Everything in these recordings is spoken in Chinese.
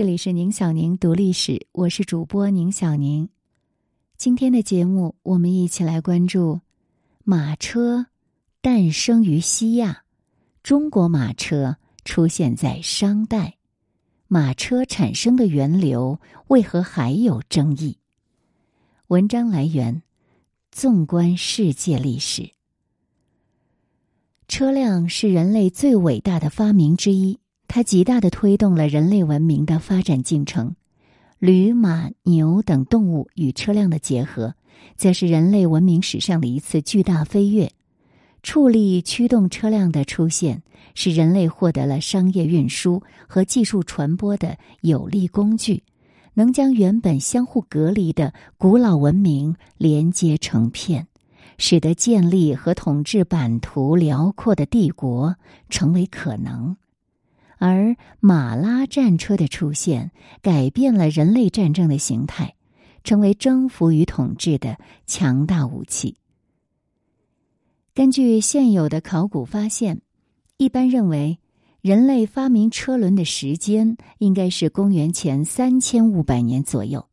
这里是宁小宁读历史，我是主播宁小宁。今天的节目，我们一起来关注马车诞生于西亚。中国马车出现在商代，马车产生的源流为何还有争议？文章来源：纵观世界历史。车辆是人类最伟大的发明之一。它极大的推动了人类文明的发展进程，驴、马、牛等动物与车辆的结合，则是人类文明史上的一次巨大飞跃。畜力驱动车辆的出现，使人类获得了商业运输和技术传播的有力工具，能将原本相互隔离的古老文明连接成片，使得建立和统治版图辽阔的帝国成为可能。而马拉战车的出现，改变了人类战争的形态，成为征服与统治的强大武器。根据现有的考古发现，一般认为，人类发明车轮的时间应该是公元前三千五百年左右。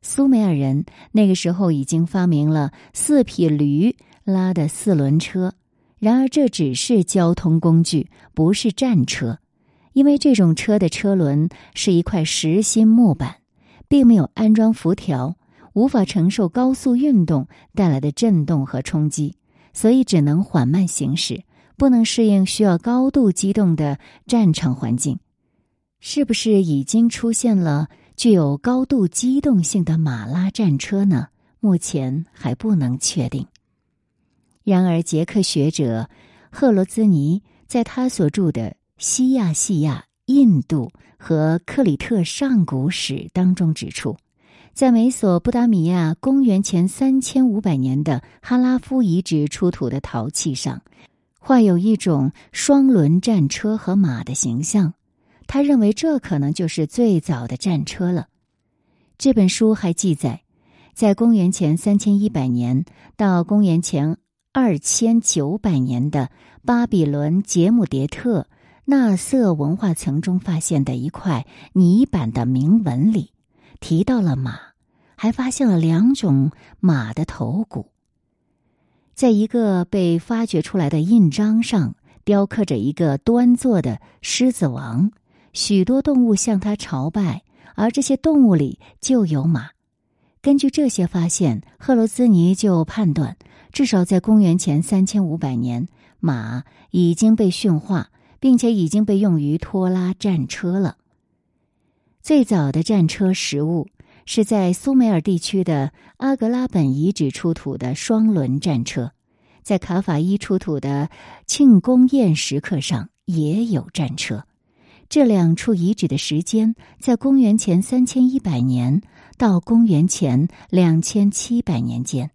苏美尔人那个时候已经发明了四匹驴拉的四轮车，然而这只是交通工具，不是战车。因为这种车的车轮是一块实心木板，并没有安装辐条，无法承受高速运动带来的震动和冲击，所以只能缓慢行驶，不能适应需要高度机动的战场环境。是不是已经出现了具有高度机动性的马拉战车呢？目前还不能确定。然而，捷克学者赫罗兹尼在他所著的。西亚细亚、印度和克里特上古史当中指出，在美索不达米亚公元前三千五百年的哈拉夫遗址出土的陶器上，画有一种双轮战车和马的形象。他认为这可能就是最早的战车了。这本书还记载，在公元前三千一百年到公元前二千九百年的巴比伦杰姆迭特。纳瑟文化层中发现的一块泥板的铭文里，提到了马，还发现了两种马的头骨。在一个被发掘出来的印章上，雕刻着一个端坐的狮子王，许多动物向他朝拜，而这些动物里就有马。根据这些发现，赫罗斯尼就判断，至少在公元前三千五百年，马已经被驯化。并且已经被用于拖拉战车了。最早的战车实物是在苏美尔地区的阿格拉本遗址出土的双轮战车，在卡法伊出土的庆功宴石刻上也有战车。这两处遗址的时间在公元前三千一百年到公元前两千七百年间。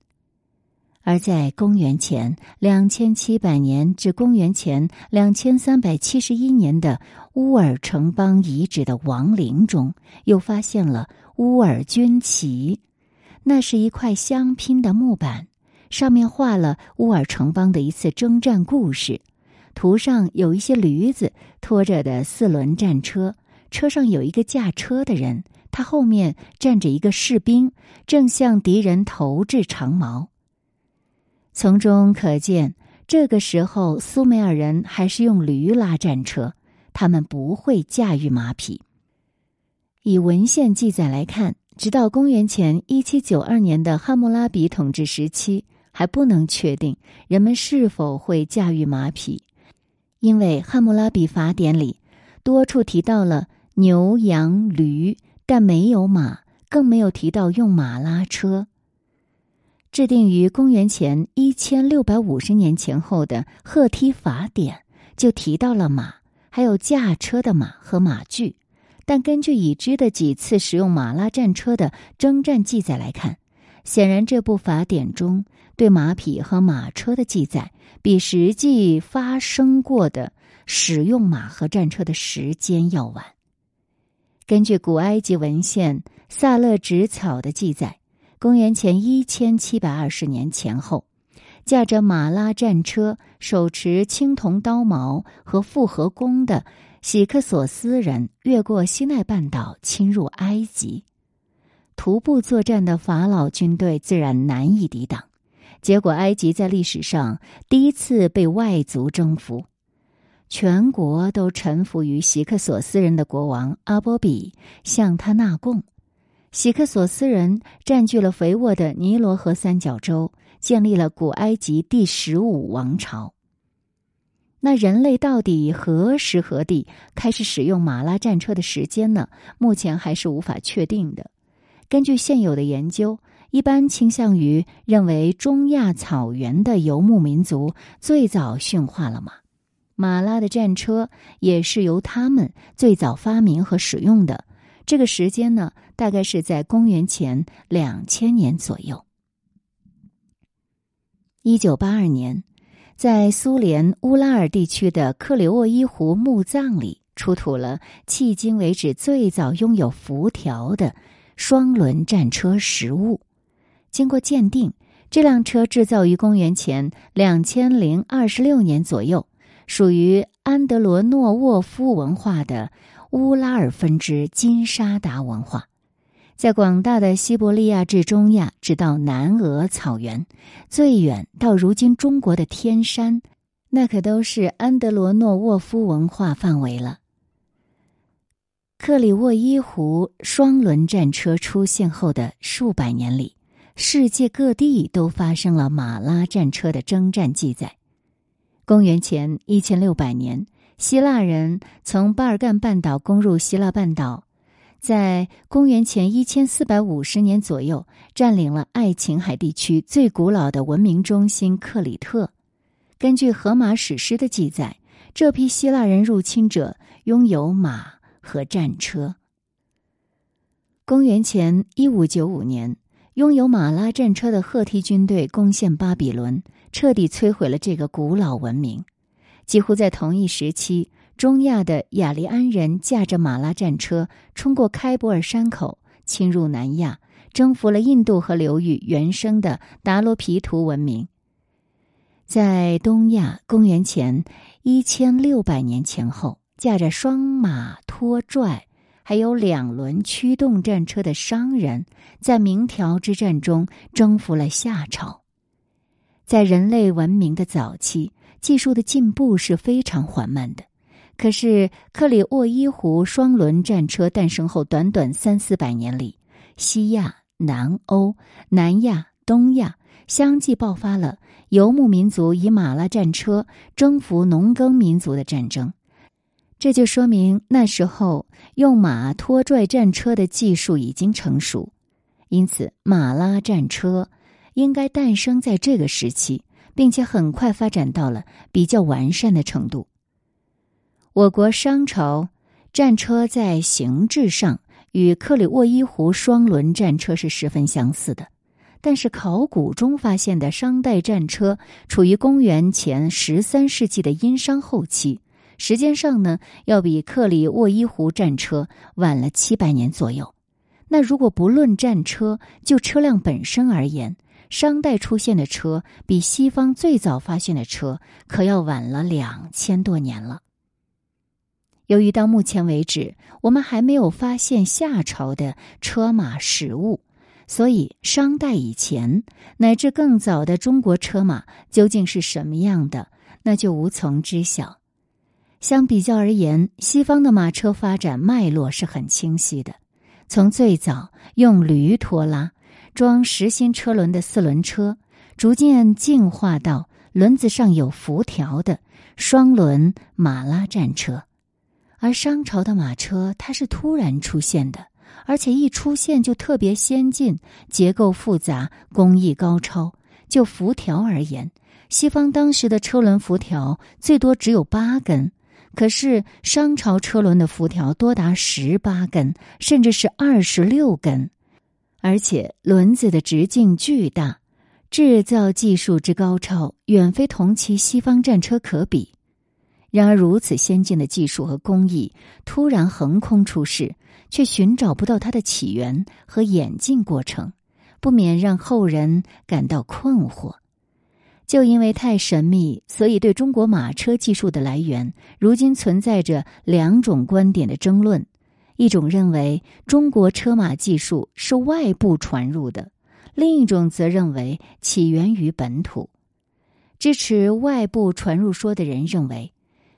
而在公元前两千七百年至公元前两千三百七十一年的乌尔城邦遗址的王陵中，又发现了乌尔军旗。那是一块镶拼的木板，上面画了乌尔城邦的一次征战故事。图上有一些驴子拖着的四轮战车，车上有一个驾车的人，他后面站着一个士兵，正向敌人投掷长矛。从中可见，这个时候苏美尔人还是用驴拉战车，他们不会驾驭马匹。以文献记载来看，直到公元前一七九二年的汉谟拉比统治时期，还不能确定人们是否会驾驭马匹，因为汉谟拉比法典里多处提到了牛、羊、驴，但没有马，更没有提到用马拉车。制定于公元前一千六百五十年前后的赫梯法典就提到了马，还有驾车的马和马具。但根据已知的几次使用马拉战车的征战记载来看，显然这部法典中对马匹和马车的记载比实际发生过的使用马和战车的时间要晚。根据古埃及文献《萨勒纸草》的记载。公元前一千七百二十年前后，驾着马拉战车、手持青铜刀矛和复合弓的喜克索斯人越过西奈半岛侵入埃及，徒步作战的法老军队自然难以抵挡。结果，埃及在历史上第一次被外族征服，全国都臣服于喜克索斯人的国王阿波比，向他纳贡。喜克索斯人占据了肥沃的尼罗河三角洲，建立了古埃及第十五王朝。那人类到底何时何地开始使用马拉战车的时间呢？目前还是无法确定的。根据现有的研究。一般倾向于认为，中亚草原的游牧民族最早驯化了马，马拉的战车也是由他们最早发明和使用的。这个时间呢，大概是在公元前两千年左右。一九八二年，在苏联乌拉尔地区的克里沃伊湖墓葬里，出土了迄今为止最早拥有辐条的双轮战车实物。经过鉴定，这辆车制造于公元前两千零二十六年左右，属于安德罗诺沃夫文化的乌拉尔分支金沙达文化。在广大的西伯利亚至中亚，直到南俄草原，最远到如今中国的天山，那可都是安德罗诺沃夫文化范围了。克里沃伊湖双轮战车出现后的数百年里。世界各地都发生了马拉战车的征战记载。公元前一千六百年，希腊人从巴尔干半岛攻入希腊半岛，在公元前一千四百五十年左右，占领了爱琴海地区最古老的文明中心克里特。根据荷马史诗的记载，这批希腊人入侵者拥有马和战车。公元前一五九五年。拥有马拉战车的赫梯军队攻陷巴比伦，彻底摧毁了这个古老文明。几乎在同一时期，中亚的雅利安人驾着马拉战车冲过开伯尔山口，侵入南亚，征服了印度河流域原生的达罗毗荼文明。在东亚，公元前一千六百年前后，驾着双马拖拽。还有两轮驱动战车的商人，在明条之战中征服了夏朝。在人类文明的早期，技术的进步是非常缓慢的。可是克里沃伊湖双轮战车诞生后，短短三四百年里，西亚、南欧、南亚、东亚相继爆发了游牧民族以马拉战车征服农耕民族的战争。这就说明那时候用马拖拽战车的技术已经成熟，因此马拉战车应该诞生在这个时期，并且很快发展到了比较完善的程度。我国商朝战车在形制上与克里沃伊湖双轮战车是十分相似的，但是考古中发现的商代战车处于公元前十三世纪的殷商后期。时间上呢，要比克里沃伊湖战车晚了七百年左右。那如果不论战车，就车辆本身而言，商代出现的车比西方最早发现的车可要晚了两千多年了。由于到目前为止，我们还没有发现夏朝的车马实物，所以商代以前乃至更早的中国车马究竟是什么样的，那就无从知晓。相比较而言，西方的马车发展脉络是很清晰的。从最早用驴拖拉、装实心车轮的四轮车，逐渐进化到轮子上有辐条的双轮马拉战车。而商朝的马车，它是突然出现的，而且一出现就特别先进，结构复杂，工艺高超。就辐条而言，西方当时的车轮辐条最多只有八根。可是商朝车轮的辐条多达十八根，甚至是二十六根，而且轮子的直径巨大，制造技术之高超远非同期西方战车可比。然而，如此先进的技术和工艺突然横空出世，却寻找不到它的起源和演进过程，不免让后人感到困惑。就因为太神秘，所以对中国马车技术的来源，如今存在着两种观点的争论。一种认为中国车马技术是外部传入的，另一种则认为起源于本土。支持外部传入说的人认为，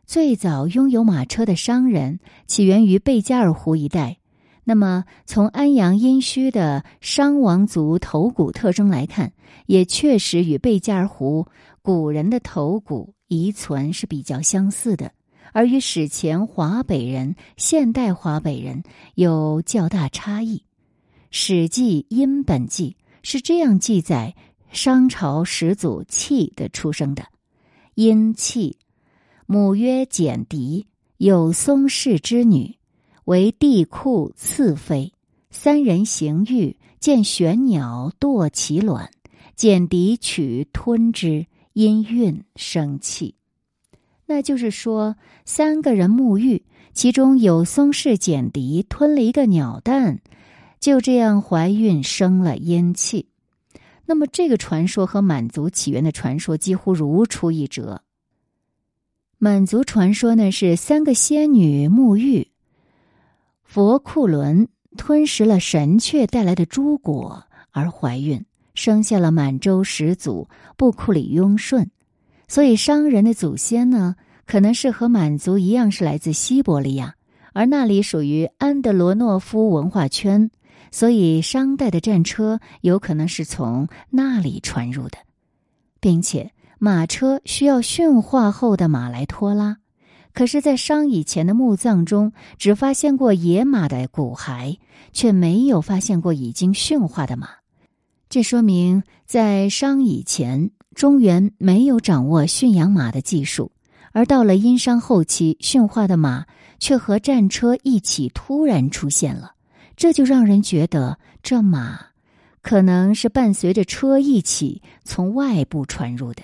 最早拥有马车的商人起源于贝加尔湖一带。那么，从安阳殷墟的商王族头骨特征来看，也确实与贝加尔湖古人的头骨遗存是比较相似的，而与史前华北人、现代华北人有较大差异。《史记·殷本纪》是这样记载商朝始祖契的出生的：殷契，母曰简狄，有松氏之女。为帝库次妃，三人行欲，见玄鸟堕其卵，简狄取吞之，因孕生气。那就是说，三个人沐浴，其中有松氏简狄吞了一个鸟蛋，就这样怀孕生了阴气。那么，这个传说和满族起源的传说几乎如出一辙。满族传说呢，是三个仙女沐浴。佛库伦吞食了神雀带来的诸果而怀孕，生下了满洲始祖布库里雍顺。所以商人的祖先呢，可能是和满族一样是来自西伯利亚，而那里属于安德罗诺夫文化圈，所以商代的战车有可能是从那里传入的，并且马车需要驯化后的马来拖拉。可是，在商以前的墓葬中，只发现过野马的骨骸，却没有发现过已经驯化的马。这说明，在商以前，中原没有掌握驯养马的技术；而到了殷商后期，驯化的马却和战车一起突然出现了。这就让人觉得，这马可能是伴随着车一起从外部传入的。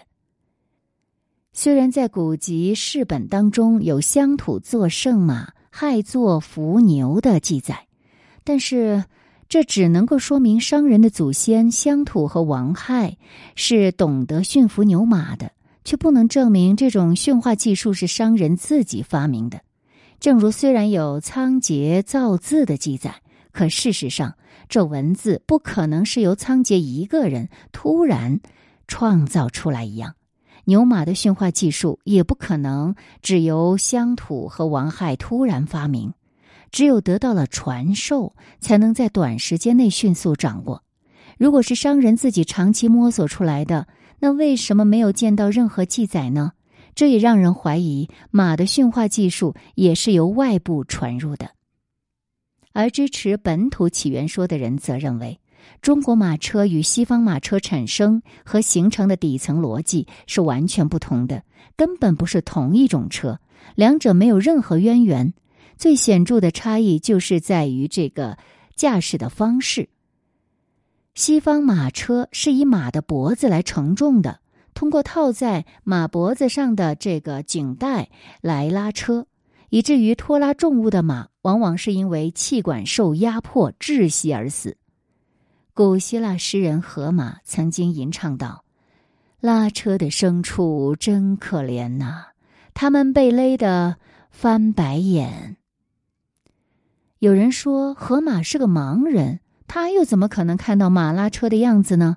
虽然在古籍释本当中有乡土作圣马，害作伏牛的记载，但是这只能够说明商人的祖先乡土和王亥是懂得驯服牛马的，却不能证明这种驯化技术是商人自己发明的。正如虽然有仓颉造字的记载，可事实上这文字不可能是由仓颉一个人突然创造出来一样。牛马的驯化技术也不可能只由乡土和王亥突然发明，只有得到了传授，才能在短时间内迅速掌握。如果是商人自己长期摸索出来的，那为什么没有见到任何记载呢？这也让人怀疑马的驯化技术也是由外部传入的。而支持本土起源说的人则认为。中国马车与西方马车产生和形成的底层逻辑是完全不同的，根本不是同一种车，两者没有任何渊源。最显著的差异就是在于这个驾驶的方式。西方马车是以马的脖子来承重的，通过套在马脖子上的这个颈带来拉车，以至于拖拉重物的马往往是因为气管受压迫窒息而死。古希腊诗人荷马曾经吟唱道：“拉车的牲畜真可怜呐，他们被勒得翻白眼。”有人说荷马是个盲人，他又怎么可能看到马拉车的样子呢？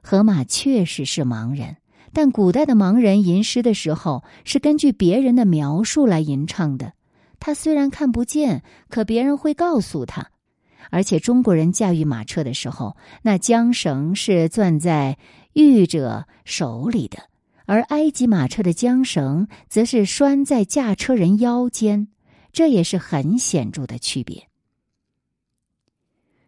荷马确实是盲人，但古代的盲人吟诗的时候是根据别人的描述来吟唱的。他虽然看不见，可别人会告诉他。而且中国人驾驭马车的时候，那缰绳是攥在御者手里的，而埃及马车的缰绳则是拴在驾车人腰间，这也是很显著的区别。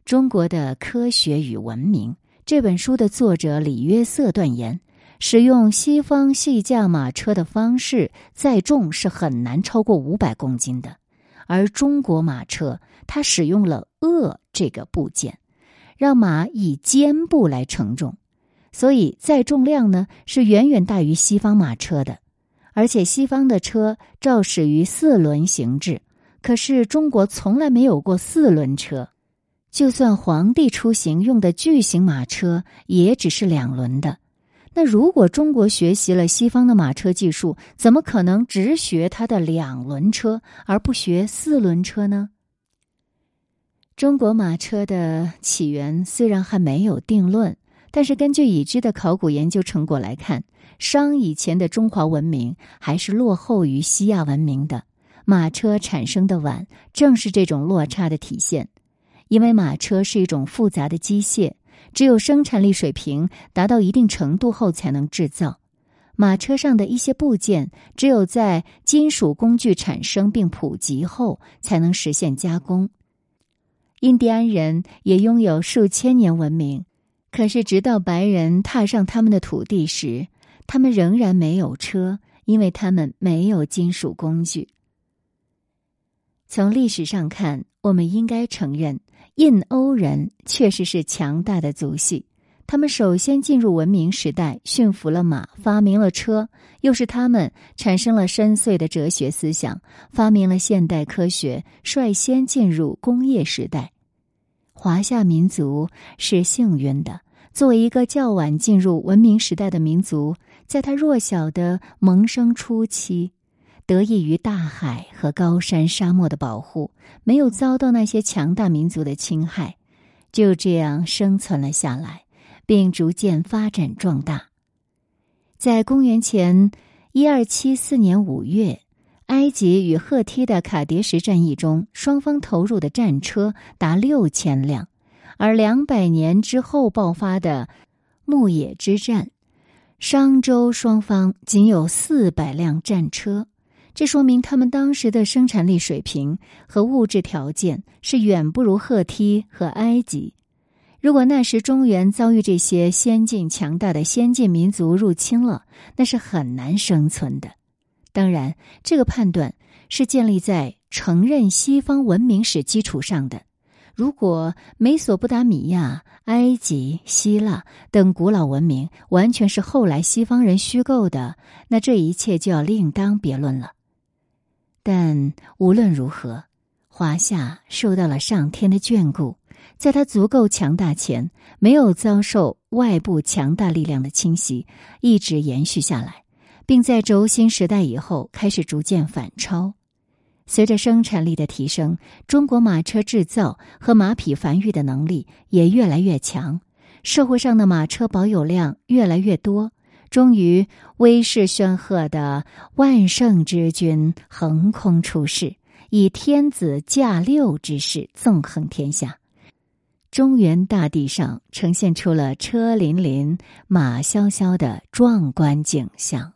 中国的科学与文明这本书的作者李约瑟断言，使用西方细驾马车的方式载重是很难超过五百公斤的。而中国马车，它使用了轭这个部件，让马以肩部来承重，所以载重量呢是远远大于西方马车的。而且西方的车肇始于四轮行制，可是中国从来没有过四轮车，就算皇帝出行用的巨型马车，也只是两轮的。那如果中国学习了西方的马车技术，怎么可能只学它的两轮车而不学四轮车呢？中国马车的起源虽然还没有定论，但是根据已知的考古研究成果来看，商以前的中华文明还是落后于西亚文明的。马车产生的晚，正是这种落差的体现。因为马车是一种复杂的机械。只有生产力水平达到一定程度后，才能制造马车上的一些部件。只有在金属工具产生并普及后，才能实现加工。印第安人也拥有数千年文明，可是直到白人踏上他们的土地时，他们仍然没有车，因为他们没有金属工具。从历史上看，我们应该承认。印欧人确实是强大的族系，他们首先进入文明时代，驯服了马，发明了车，又是他们产生了深邃的哲学思想，发明了现代科学，率先进入工业时代。华夏民族是幸运的，作为一个较晚进入文明时代的民族，在他弱小的萌生初期。得益于大海和高山沙漠的保护，没有遭到那些强大民族的侵害，就这样生存了下来，并逐渐发展壮大。在公元前一二七四年五月，埃及与赫梯的卡迭什战役中，双方投入的战车达六千辆；而两百年之后爆发的牧野之战，商周双方仅有四百辆战车。这说明他们当时的生产力水平和物质条件是远不如赫梯和埃及。如果那时中原遭遇这些先进强大的先进民族入侵了，那是很难生存的。当然，这个判断是建立在承认西方文明史基础上的。如果美索不达米亚、埃及、希腊等古老文明完全是后来西方人虚构的，那这一切就要另当别论了。但无论如何，华夏受到了上天的眷顾，在它足够强大前，没有遭受外部强大力量的侵袭，一直延续下来，并在轴心时代以后开始逐渐反超。随着生产力的提升，中国马车制造和马匹繁育的能力也越来越强，社会上的马车保有量越来越多。终于，威势煊赫的万圣之君横空出世，以天子驾六之势纵横天下。中原大地上呈现出了车辚辚、马萧萧的壮观景象。